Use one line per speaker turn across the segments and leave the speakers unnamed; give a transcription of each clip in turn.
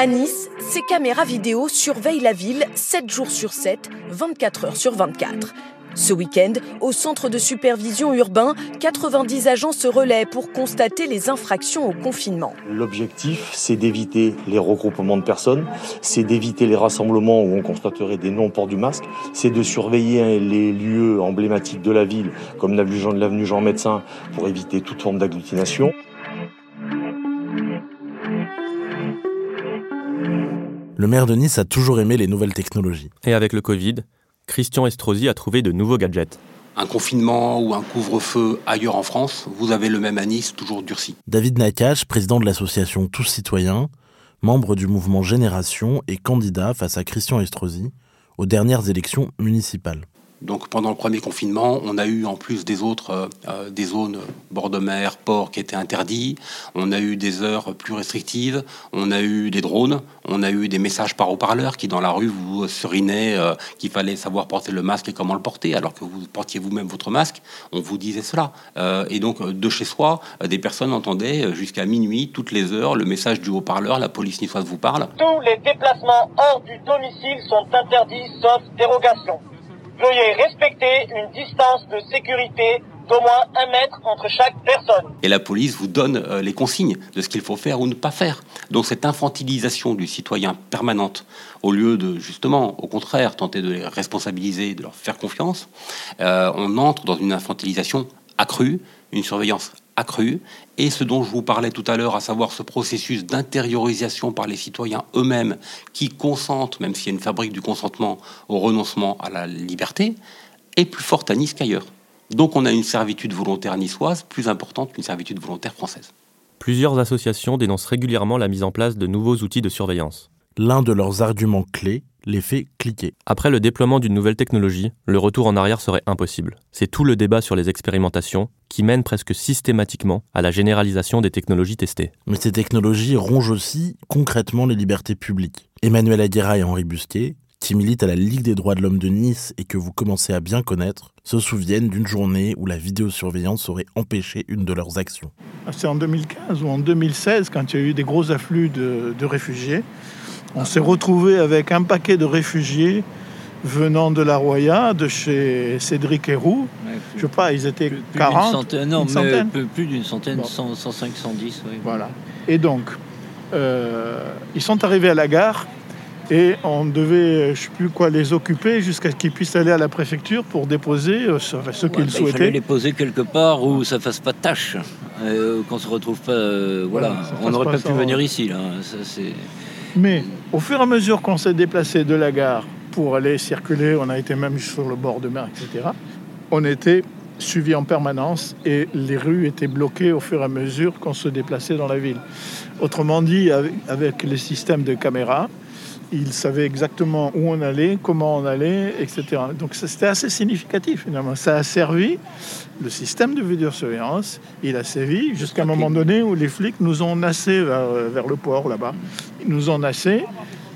À Nice, ces caméras vidéo surveillent la ville 7 jours sur 7, 24 heures sur 24. Ce week-end, au centre de supervision urbain, 90 agents se relaient pour constater les infractions au confinement.
L'objectif, c'est d'éviter les regroupements de personnes, c'est d'éviter les rassemblements où on constaterait des non-ports du masque, c'est de surveiller les lieux emblématiques de la ville, comme l'avenue Jean Médecin, pour éviter toute forme d'agglutination.
Le maire de Nice a toujours aimé les nouvelles technologies.
Et avec le Covid, Christian Estrosi a trouvé de nouveaux gadgets.
Un confinement ou un couvre-feu ailleurs en France, vous avez le même à Nice, toujours durci.
David Nakache, président de l'association Tous Citoyens, membre du mouvement Génération et candidat face à Christian Estrosi aux dernières élections municipales.
Donc pendant le premier confinement, on a eu en plus des autres euh, euh, des zones bord de mer, ports qui étaient interdits. On a eu des heures plus restrictives. On a eu des drones. On a eu des messages par haut-parleur qui dans la rue vous serinaient euh, qu'il fallait savoir porter le masque et comment le porter, alors que vous portiez vous-même votre masque. On vous disait cela. et donc de chez soi, des personnes entendaient jusqu'à minuit, toutes les heures, le message du haut-parleur. La police niçoise vous parle.
Tous les déplacements hors du domicile sont interdits sauf dérogation. Veuillez respecter une distance de sécurité d'au moins un mètre entre chaque personne.
Et la police vous donne euh, les consignes de ce qu'il faut faire ou ne pas faire. Donc cette infantilisation du citoyen permanente, au lieu de justement, au contraire, tenter de les responsabiliser, de leur faire confiance, euh, on entre dans une infantilisation accrue, une surveillance accrue, et ce dont je vous parlais tout à l'heure, à savoir ce processus d'intériorisation par les citoyens eux-mêmes qui consentent, même s'il y a une fabrique du consentement, au renoncement à la liberté, est plus forte à Nice qu'ailleurs. Donc on a une servitude volontaire niçoise plus importante qu'une servitude volontaire française.
Plusieurs associations dénoncent régulièrement la mise en place de nouveaux outils de surveillance.
L'un de leurs arguments clés l'effet cliquer.
Après le déploiement d'une nouvelle technologie, le retour en arrière serait impossible. C'est tout le débat sur les expérimentations qui mène presque systématiquement à la généralisation des technologies testées.
Mais ces technologies rongent aussi concrètement les libertés publiques. Emmanuel Aguirre et Henri Busquet, qui militent à la Ligue des droits de l'homme de Nice et que vous commencez à bien connaître, se souviennent d'une journée où la vidéosurveillance aurait empêché une de leurs actions.
C'est en 2015 ou en 2016, quand il y a eu des gros afflux de, de réfugiés, on s'est retrouvé avec un paquet de réfugiés venant de la Roya, de chez Cédric Héroux. je sais pas, ils étaient 40
centaine, Non, mais plus d'une centaine, 105, 110.
Voilà. Et donc, euh, ils sont arrivés à la gare et on devait, je ne sais plus quoi, les occuper jusqu'à ce qu'ils puissent aller à la préfecture pour déposer euh, ce, qu'ils bah, souhaitaient. Il
fallait les poser quelque part où ça fasse pas de tâche, euh, qu'on se retrouve pas. Euh, voilà, on n'aurait pas, pu venir ici là. Ça, c'est...
Mais au fur et à mesure qu'on s'est déplacé de la gare pour aller circuler, on a été même sur le bord de mer, etc., on était suivi en permanence et les rues étaient bloquées au fur et à mesure qu'on se déplaçait dans la ville. Autrement dit, avec les systèmes de caméras, il savait exactement où on allait, comment on allait, etc. Donc c'était assez significatif finalement. Ça a servi le système de vidéosurveillance. Il a servi jusqu'à un moment donné où les flics nous ont nassé vers, le port là-bas. Ils nous ont nassé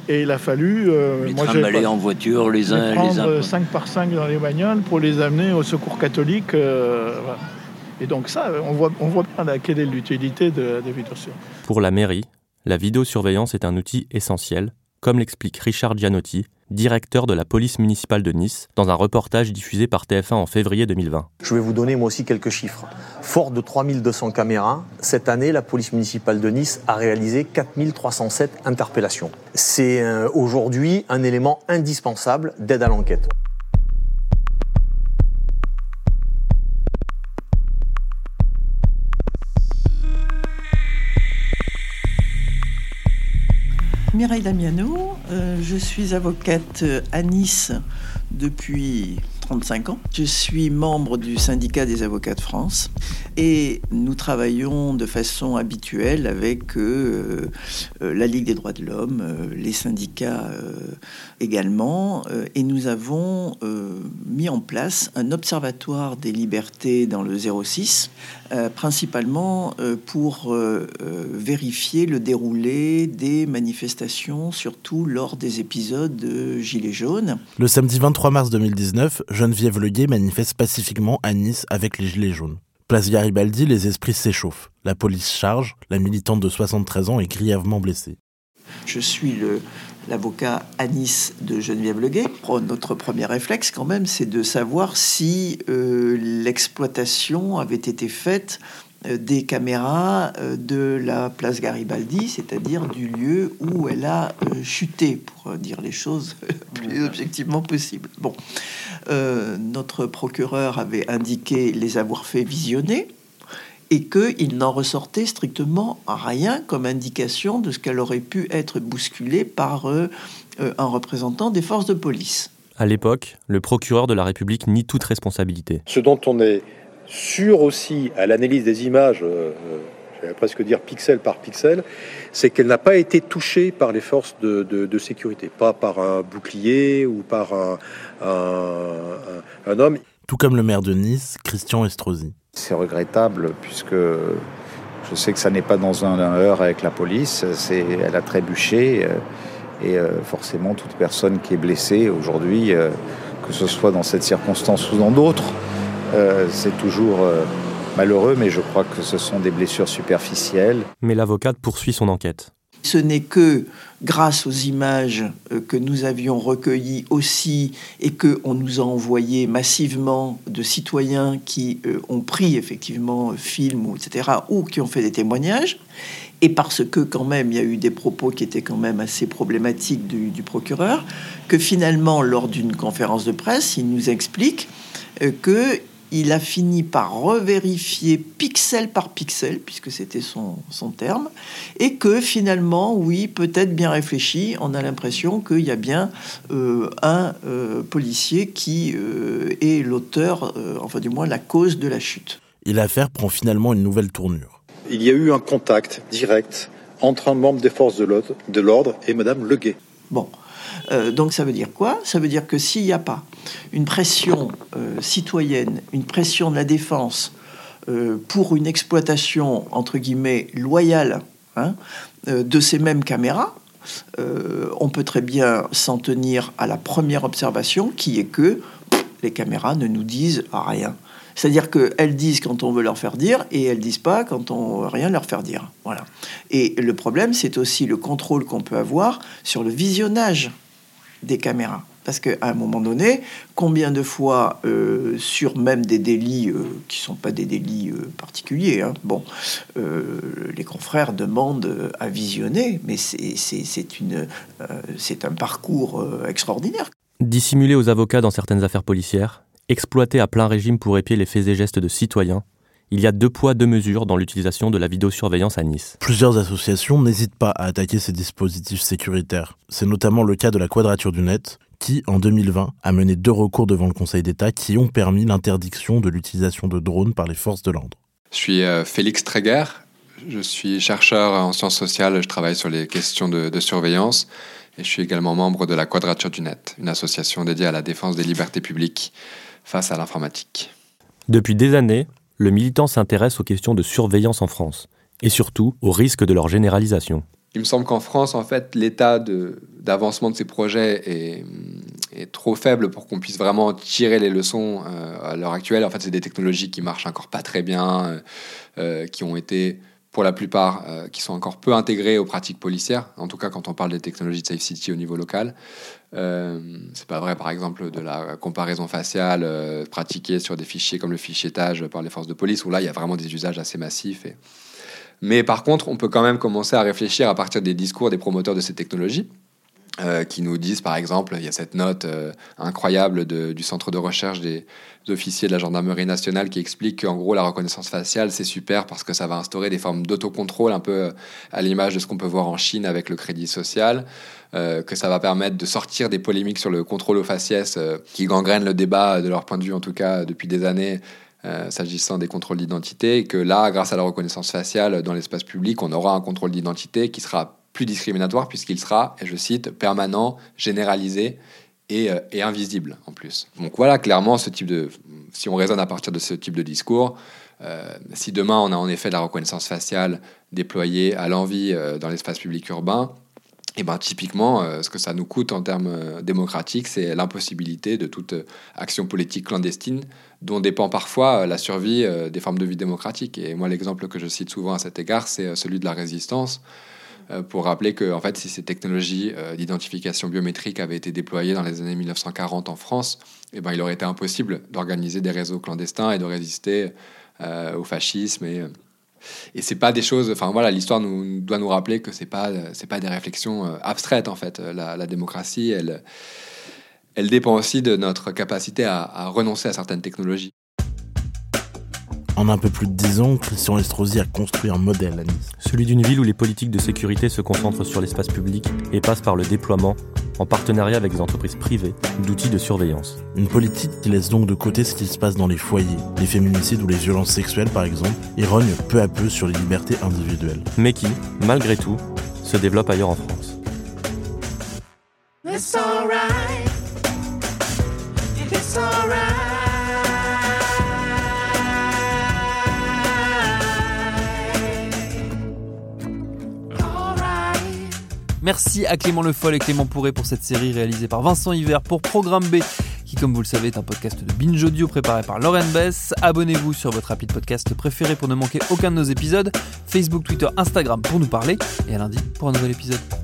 et il a fallu.
Euh, les moi, en voiture les uns
les prendre 5 par 5 dans les bagnoles pour les amener au secours catholique. Euh, et donc ça, on voit, on voit bien quelle est l'utilité de, des vidéosurveillance.
Pour la mairie, la vidéosurveillance est un outil essentiel comme l'explique Richard Gianotti, directeur de la police municipale de Nice, dans un reportage diffusé par TF1 en février 2020.
Je vais vous donner moi aussi quelques chiffres. Fort de 3200 caméras, cette année, la police municipale de Nice a réalisé 4307 interpellations. C'est euh, aujourd'hui un élément indispensable d'aide à l'enquête.
Mireille Damiano, euh, je suis avocate à Nice depuis 35 ans. Je suis membre du syndicat des avocats de France et nous travaillons de façon habituelle avec euh, euh, la Ligue des droits de l'homme, euh, les syndicats également, et nous avons mis en place un observatoire des libertés dans le 06, principalement pour vérifier le déroulé des manifestations, surtout lors des épisodes de Gilets jaunes.
Le samedi 23 mars 2019, Geneviève Leguet manifeste pacifiquement à Nice avec les Gilets jaunes. Place Garibaldi, les esprits s'échauffent. La police charge, la militante de 73 ans est grièvement blessée.
Je suis l'avocat à Nice de Geneviève Leguet. Notre premier réflexe, quand même, c'est de savoir si euh, l'exploitation avait été faite des caméras euh, de la place Garibaldi, c'est-à-dire du lieu où elle a euh, chuté, pour dire les choses le plus objectivement possible. Bon, notre procureur avait indiqué les avoir fait visionner et qu'il n'en ressortait strictement rien comme indication de ce qu'elle aurait pu être bousculée par un représentant des forces de police.
À l'époque, le procureur de la République nie toute responsabilité.
Ce dont on est sur aussi à l'analyse des images, euh, euh, j'allais presque dire pixel par pixel, c'est qu'elle n'a pas été touchée par les forces de, sécurité, pas par un bouclier ou par un, un, homme.
Tout comme le maire de Nice, Christian Estrosi.
C'est regrettable puisque je sais que ça n'est pas dans un, heure avec la police, c'est, elle a trébuché euh, et forcément toute personne qui est blessée aujourd'hui, que ce soit dans cette circonstance ou dans d'autres, euh, c'est toujours euh, malheureux, mais je crois que ce sont des blessures superficielles.
Mais l'avocate poursuit son enquête.
Ce n'est que grâce aux images euh, que nous avions recueillies aussi et que on nous a envoyé massivement de citoyens qui ont pris effectivement film ou etc. ou qui ont fait des témoignages et parce que quand même il y a eu des propos qui étaient quand même assez problématiques du, du procureur que finalement lors d'une conférence de presse il nous explique que il a fini par revérifier pixel par pixel, puisque c'était son, terme, et que finalement, oui, peut-être bien réfléchi, on a l'impression qu'il y a bien euh, un euh, policier qui euh, est l'auteur, enfin du moins la cause de la chute.
Et l'affaire prend finalement une nouvelle tournure.
Il y a eu un contact direct entre un membre des forces de l'ordre et Madame Leguet.
Bon, euh, donc ça veut dire quoi? Ça veut dire que s'il n'y a pas une pression euh, citoyenne, une pression de la défense euh, pour une exploitation, entre guillemets, loyale hein, de ces mêmes caméras, on peut très bien s'en tenir à la première observation qui est que les caméras ne nous disent rien. C'est-à-dire qu'elles disent quand on veut leur faire dire et elles disent pas quand on veut rien leur faire dire. Voilà. Et le problème, c'est aussi le contrôle qu'on peut avoir sur le visionnage des caméras. Parce qu'à un moment donné, combien de fois euh, sur même des délits euh, qui sont pas des délits euh, particuliers, hein, bon, les confrères demandent à visionner, mais c'est un parcours extraordinaire.
Dissimulé aux avocats dans certaines affaires policières, exploité à plein régime pour épier les faits et gestes de citoyens, il y a deux poids, deux mesures dans l'utilisation de la vidéosurveillance à Nice.
Plusieurs associations n'hésitent pas à attaquer ces dispositifs sécuritaires. C'est notamment le cas de la Quadrature du Net, qui, en 2020, a mené deux recours devant le Conseil d'État qui ont permis l'interdiction de l'utilisation de drones par les forces de l'ordre.
Je suis euh, Félix Tréguer, je suis chercheur en sciences sociales, je travaille sur les questions de, surveillance. Et je suis également membre de la Quadrature du Net, une association dédiée à la défense des libertés publiques face à l'informatique.
Depuis des années, le militant s'intéresse aux questions de surveillance en France, et surtout aux risques de leur généralisation.
Il me semble qu'en France, en fait, l'état d'avancement de, ces projets est, est, trop faible pour qu'on puisse vraiment tirer les leçons euh, à l'heure actuelle. En fait, c'est des technologies qui marchent encore pas très bien, euh, euh, qui ont été, pour la plupart, qui sont encore peu intégrées aux pratiques policières. En tout cas, quand on parle des technologies de Safe City au niveau local. C'est pas vrai, par exemple, de la comparaison faciale pratiquée sur des fichiers comme le fichiétage par les forces de police, où là, il y a vraiment des usages assez massifs mais par contre, on peut quand même commencer à réfléchir à partir des discours des promoteurs de ces technologies. Euh, qui nous disent, par exemple, il y a cette note euh, incroyable du centre de recherche des officiers de la gendarmerie nationale qui explique qu'en gros, la reconnaissance faciale, c'est super parce que ça va instaurer des formes d'autocontrôle, un peu euh, à l'image de ce qu'on peut voir en Chine avec le crédit social, que ça va permettre de sortir des polémiques sur le contrôle au faciès qui gangrènent le débat, de leur point de vue en tout cas, depuis des années, s'agissant des contrôles d'identité, que là, grâce à la reconnaissance faciale dans l'espace public, on aura un contrôle d'identité qui sera plus discriminatoire puisqu'il sera, et je cite, permanent, généralisé et, euh, et, invisible en plus. Donc voilà, clairement, ce type de, si on raisonne à partir de ce type de discours, euh, si demain on a en effet la reconnaissance faciale déployée à l'envie dans l'espace public urbain, et ben typiquement, euh, ce que ça nous coûte en termes euh, démocratiques, c'est l'impossibilité de toute euh, action politique clandestine dont dépend parfois la survie des formes de vie démocratiques. Et moi, l'exemple que je cite souvent à cet égard, c'est celui de la résistance, pour rappeler que en fait, si ces technologies d'identification biométrique avaient été déployées dans les années 1940 en France, et ben, il aurait été impossible d'organiser des réseaux clandestins et de résister au fascisme et c'est pas des choses. Enfin voilà, l'histoire nous, doit nous rappeler que c'est pas c'est pas des réflexions euh, abstraites en fait. La, démocratie, elle elle dépend aussi de notre capacité à renoncer à certaines technologies.
En un peu plus de dix ans, Christian Estrosi a construit un modèle à Nice.
Celui d'une ville où les politiques de sécurité se concentrent sur l'espace public et passent par le déploiement, en partenariat avec des entreprises privées, d'outils de surveillance.
Une politique qui laisse donc de côté ce qui se passe dans les foyers, les féminicides ou les violences sexuelles par exemple, et rogne peu à peu sur les libertés individuelles.
Mais qui, malgré tout, se développe ailleurs en France.
Merci à Clément Le Foll et Clément Pourré pour cette série réalisée par Vincent Hiver pour Programme B, qui, comme vous le savez, est un podcast de Binge Audio préparé par Lauren Bess. Abonnez-vous sur votre rapide podcast préféré pour ne manquer aucun de nos épisodes. Facebook, Twitter, Instagram pour nous parler. Et à lundi pour un nouvel épisode.